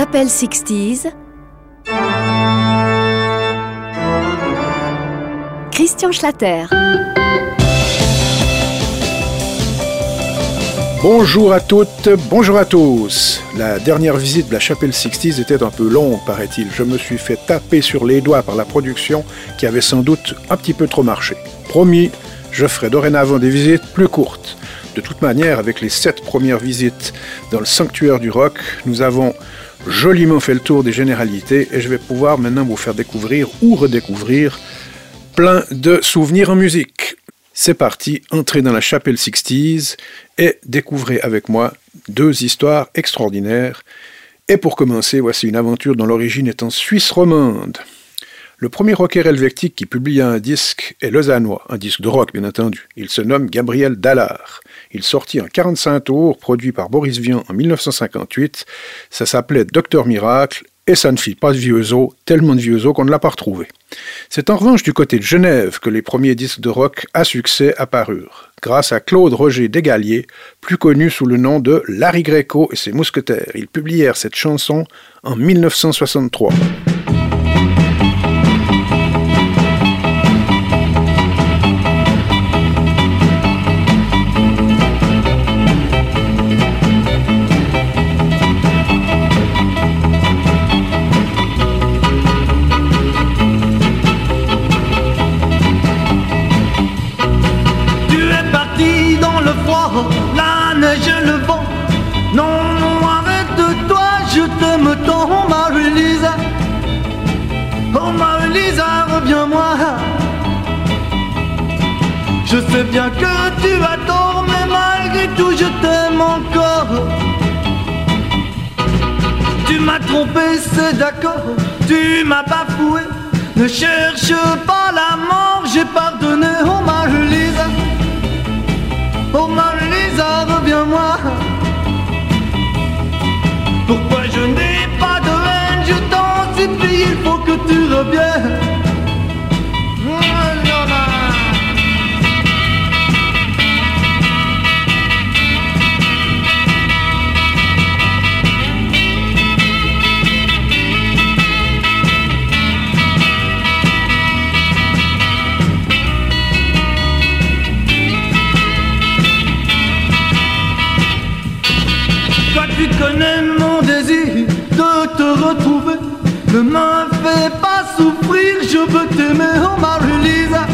Chapelle 60s. Christian Schlatter. Bonjour à toutes, bonjour à tous. La dernière visite de la chapelle Sixties était un peu longue, paraît-il. Je me suis fait taper sur les doigts par la production qui avait sans doute un petit peu trop marché. Promis, je ferai dorénavant des visites plus courtes. De toute manière, avec les sept premières visites dans le sanctuaire du rock, nous avons joliment fait le tour des généralités et je vais pouvoir maintenant vous faire découvrir ou redécouvrir plein de souvenirs en musique. C'est parti, entrez dans la chapelle Sixties et découvrez avec moi deux histoires extraordinaires. Et pour commencer, voici une aventure dont l'origine est en Suisse romande. Le premier rocker helvétique qui publia un disque est lausannois, un disque de rock bien entendu. Il se nomme Gabriel Dallard. Il sortit un 45 tours, produit par Boris Vian en 1958. Ça s'appelait Docteur Miracle et ça ne fit pas de vieux os, tellement de vieux os qu'on ne l'a pas retrouvé. C'est en revanche du côté de Genève que les premiers disques de rock à succès apparurent, grâce à Claude Roger Desgaliers, plus connu sous le nom de Larry Greco et ses mousquetaires. Ils publièrent cette chanson en 1963. Bien que tu as tort, mais malgré tout je t'aime encore. Tu m'as trompé, c'est d'accord, tu m'as bafoué. Ne cherche pas la mort, j'ai pardonné, oh Marie-Lisa. Oh Marie-Lisa, reviens-moi. Ne me fais pas souffrir, je veux t'aimer, oh Marie-Lisa.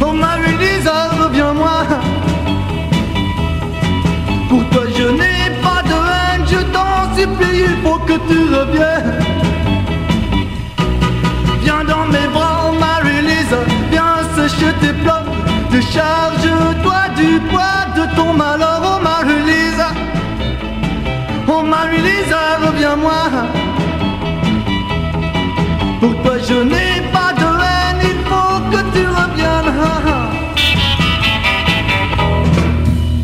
Oh Marie-Lisa, reviens-moi. Pour toi je n'ai pas de haine, je t'en supplie, il faut que tu reviennes. Viens dans mes bras, oh Marie-Lisa, viens sécher tes pleurs. Décharge-toi du poids de ton malheur, oh Marie-Lisa. Oh Marie-Lisa, reviens-moi. Pour toi je n'ai pas de haine, il faut que tu reviennes.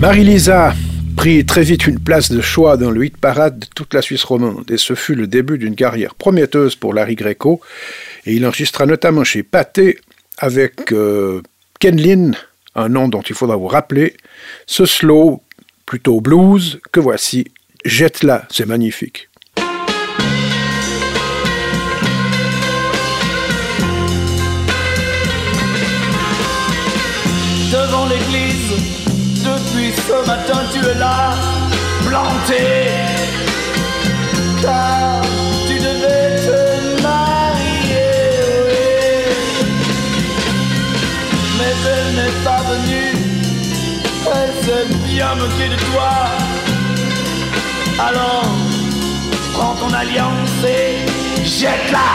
Marie-Lisa prit très vite une place de choix dans le hit parade de toute la Suisse romande, et ce fut le début d'une carrière prometteuse pour Larry Greco, et il enregistra notamment chez Pathé avec euh, Ken Lin, un nom dont il faudra vous rappeler, ce slow plutôt blues que voici Jette-la, c'est magnifique. De toi. Alors, prends ton alliance et jette-la.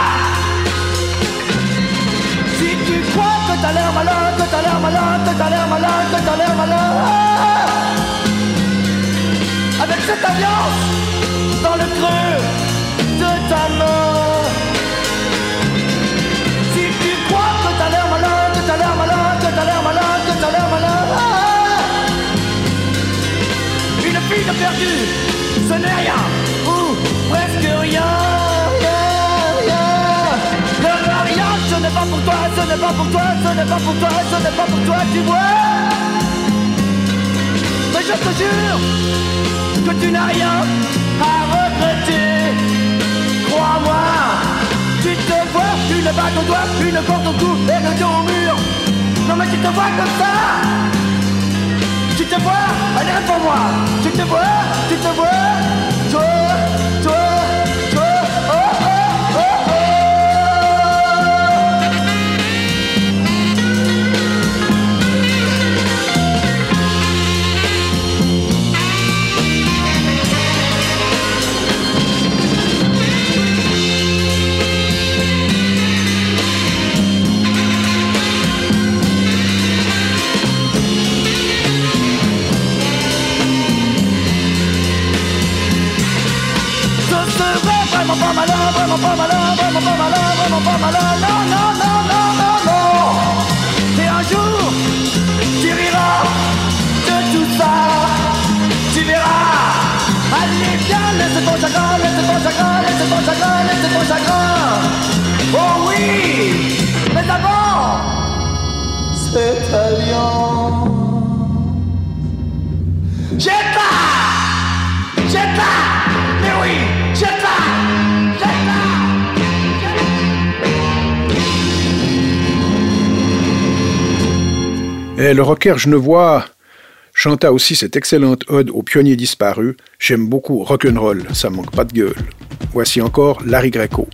Si tu crois que t'as l'air malin, que t'as l'air malin, que t'as l'air malin, que t'as l'air malin, avec cette alliance dans le creux de ta main. Si tu crois que t'as l'air malin, que t'as l'air malin, que t'as l'air malin, que t'as l'air malin, de perdue ce n'est rien, ou presque rien, rien. Le mariage, ce n'est pas pour toi, ce n'est pas pour toi, ce n'est pas pour toi, ce n'est pas pour toi, tu vois. Mais je te jure que tu n'as rien à regretter. devant moi. Tu te vois, une bague au doigt, une corde au cou et le dos au mur. Non mais tu te vois comme ça Tu te vois Allez pour moi. Tu te vois Tu te vois J'ai pas, j'ai pas, mais oui, j'ai pas. Et le rocker genevois chanta aussi cette excellente ode aux pionniers disparus. J'aime beaucoup rock'n'roll, ça manque pas de gueule. Voici encore Larry Greco.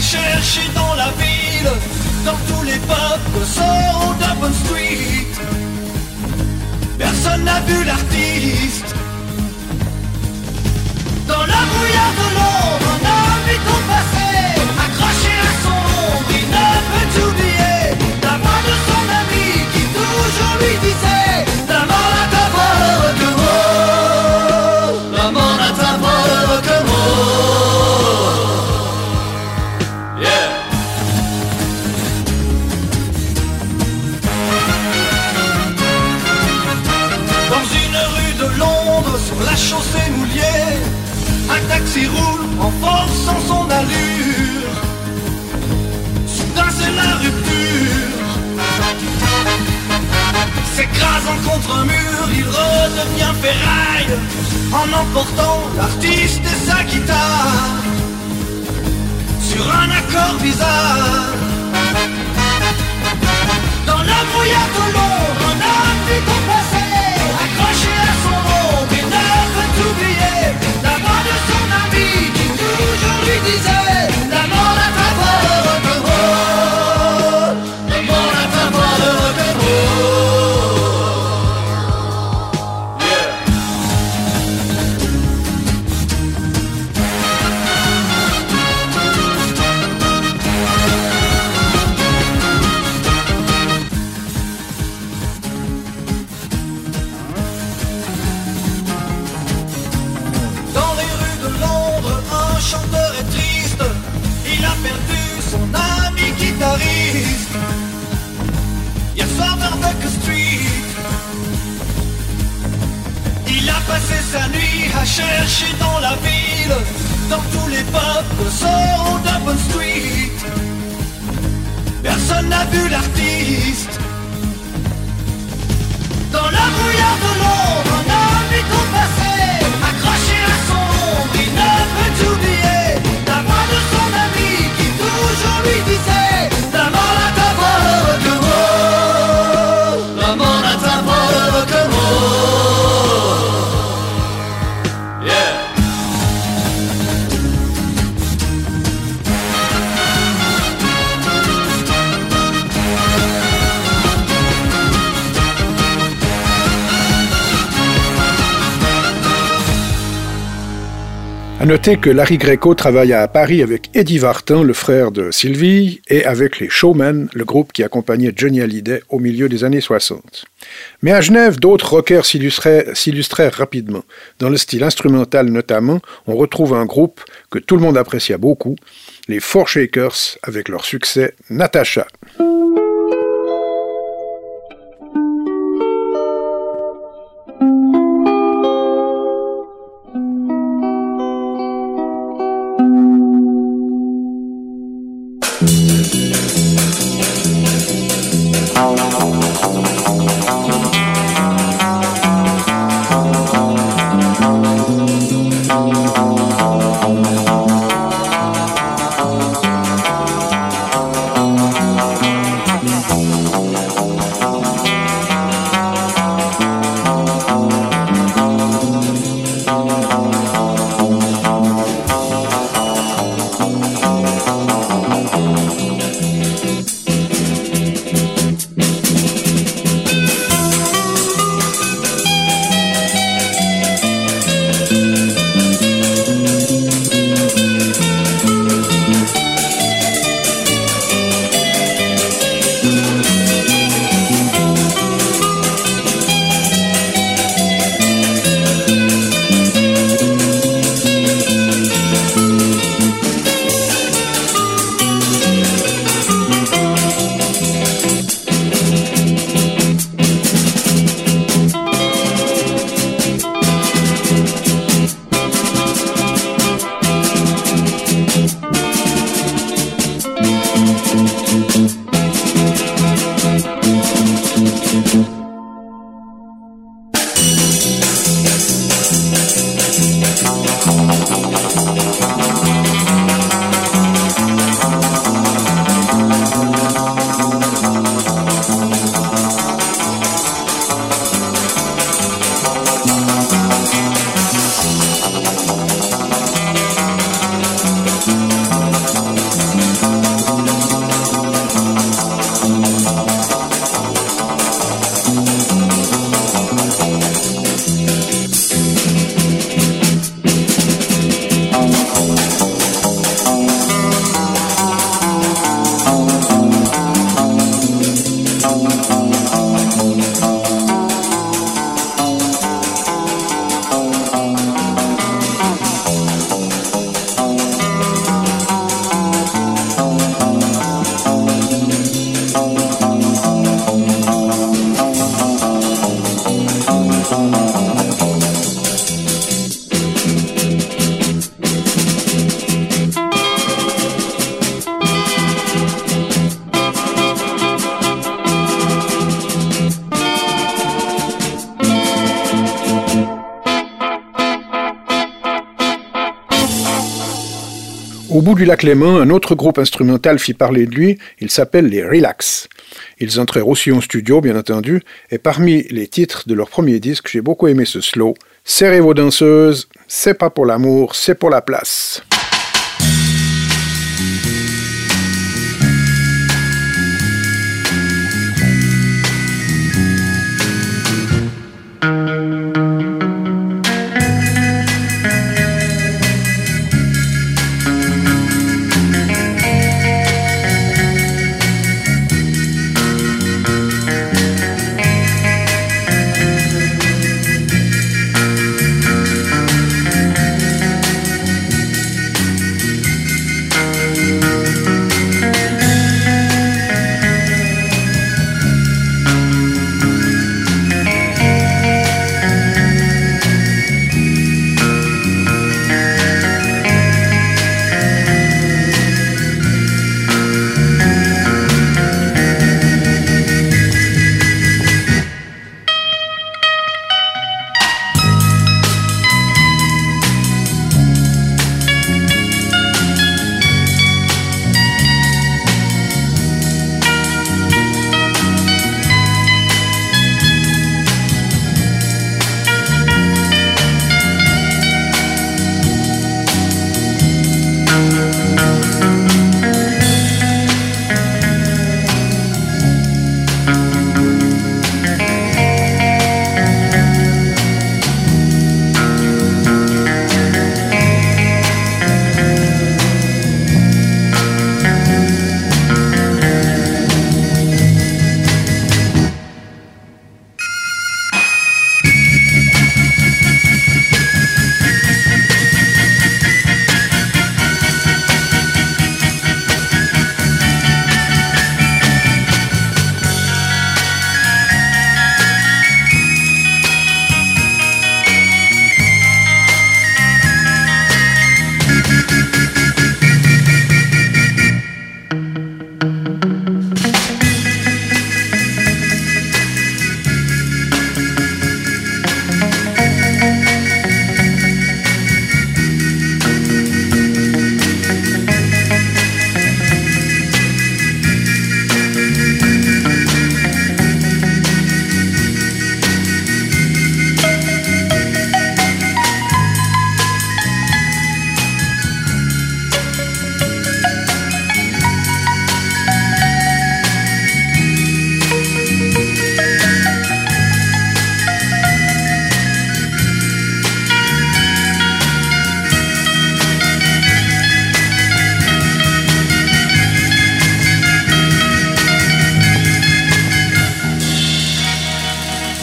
À chercher dans la ville, dans tous les pubs Soho Dublin Street. Personne n'a vu l'artiste. Dans la brouillard de Londres, en emportant l'artiste et sa guitare sur un accord bizarre. Dans la brouillard de Londres, un homme vit au passé, Passé sa nuit à chercher dans la ville, dans tous les pubs Soho Dublin Street. Personne n'a vu l'artiste. Dans la brouillard de Londres, À noter que Larry Greco travailla à Paris avec Eddie Vartan, le frère de Sylvie, et avec les Showmen, le groupe qui accompagnait Johnny Hallyday au milieu des années 60. Mais à Genève, d'autres rockers s'illustrèrent rapidement. Dans le style instrumental notamment, on retrouve un groupe que tout le monde apprécia beaucoup, les Four Shakers, avec leur succès Natasha. Au bout du lac Léman, un autre groupe instrumental fit parler de lui, il s'appelle les Relax. Ils entrèrent aussi en studio, bien entendu, et parmi les titres de leur premier disque, j'ai beaucoup aimé ce slow. Serrez vos danseuses, c'est pas pour l'amour, c'est pour la place.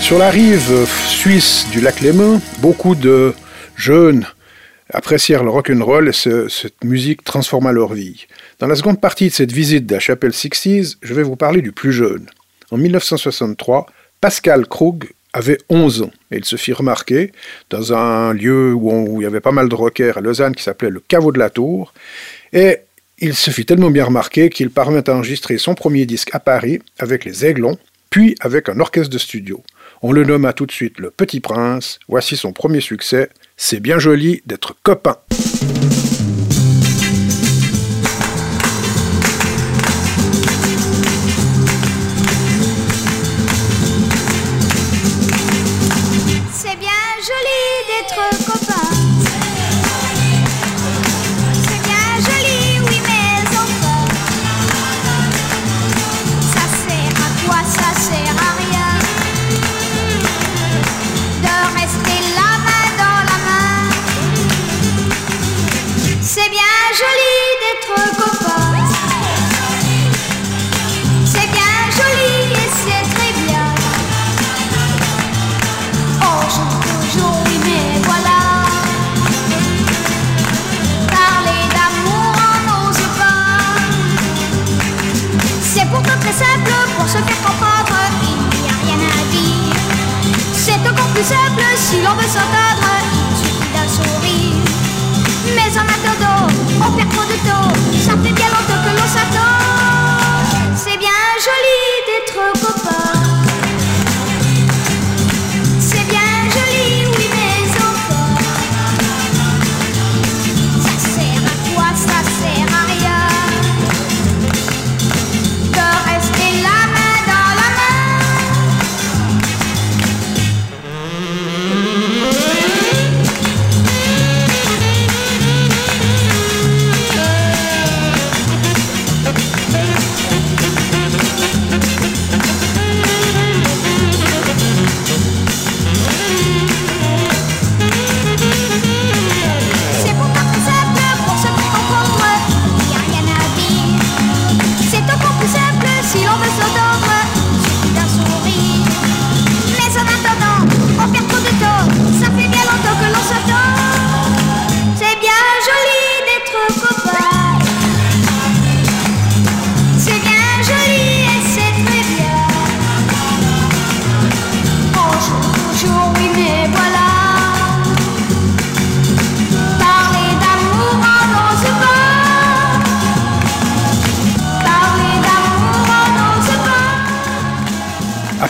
Sur la rive suisse du lac Léman, beaucoup de jeunes apprécièrent le rock'n'roll et cette musique transforma leur vie. Dans la seconde partie de cette visite de la chapelle Sixties, je vais vous parler du plus jeune. En 1963, Pascal Krug avait 11 ans et il se fit remarquer dans un lieu où, il y avait pas mal de rockers à Lausanne qui s'appelait le Caveau de la Tour. Et il se fit tellement bien remarquer qu'il parvint à enregistrer son premier disque à Paris avec les Aiglons, puis avec un orchestre de studio. On le nomma tout de suite le Petit Prince. Voici son premier succès. C'est bien joli d'être copain.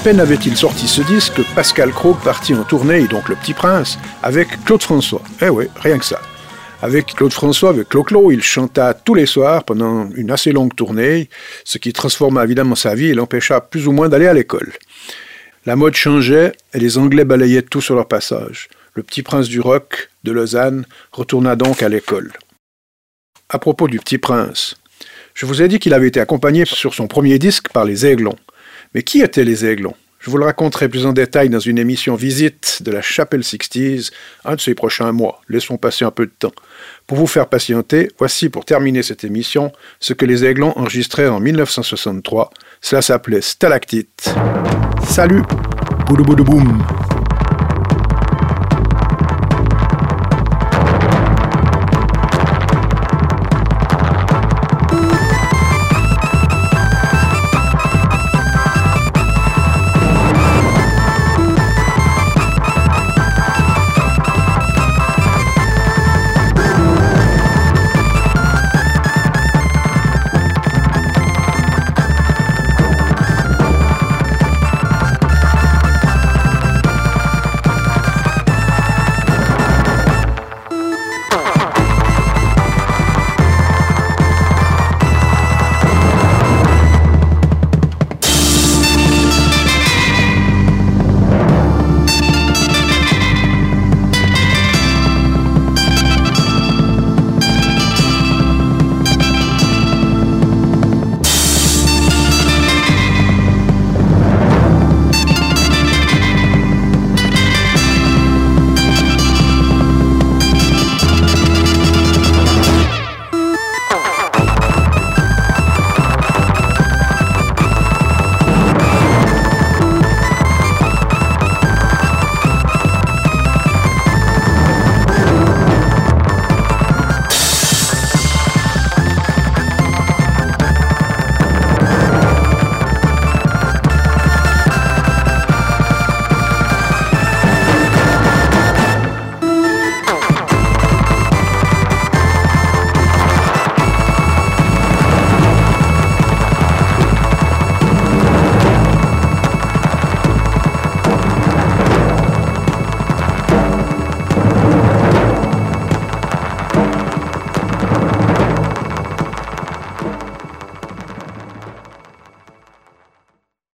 Peine avait-il sorti ce disque que Pascal Craig partit en tournée, et donc le Petit Prince, avec Claude François. Eh oui, rien que ça. Avec Claude François, avec Clo-Clo, il chanta tous les soirs pendant une assez longue tournée, ce qui transforma évidemment sa vie et l'empêcha plus ou moins d'aller à l'école. La mode changeait et les Anglais balayaient tout sur leur passage. Le petit prince du rock de Lausanne retourna donc à l'école. À propos du petit prince, je vous ai dit qu'il avait été accompagné sur son premier disque par les Aiglons. Mais qui étaient les Aiglons? Je vous le raconterai plus en détail dans une émission visite de la Chapelle Sixties, un de ces prochains mois. Laissons passer un peu de temps. Pour vous faire patienter, voici pour terminer cette émission ce que les Aiglons enregistrèrent en 1963. Cela s'appelait Stalactite. Salut Boudou boum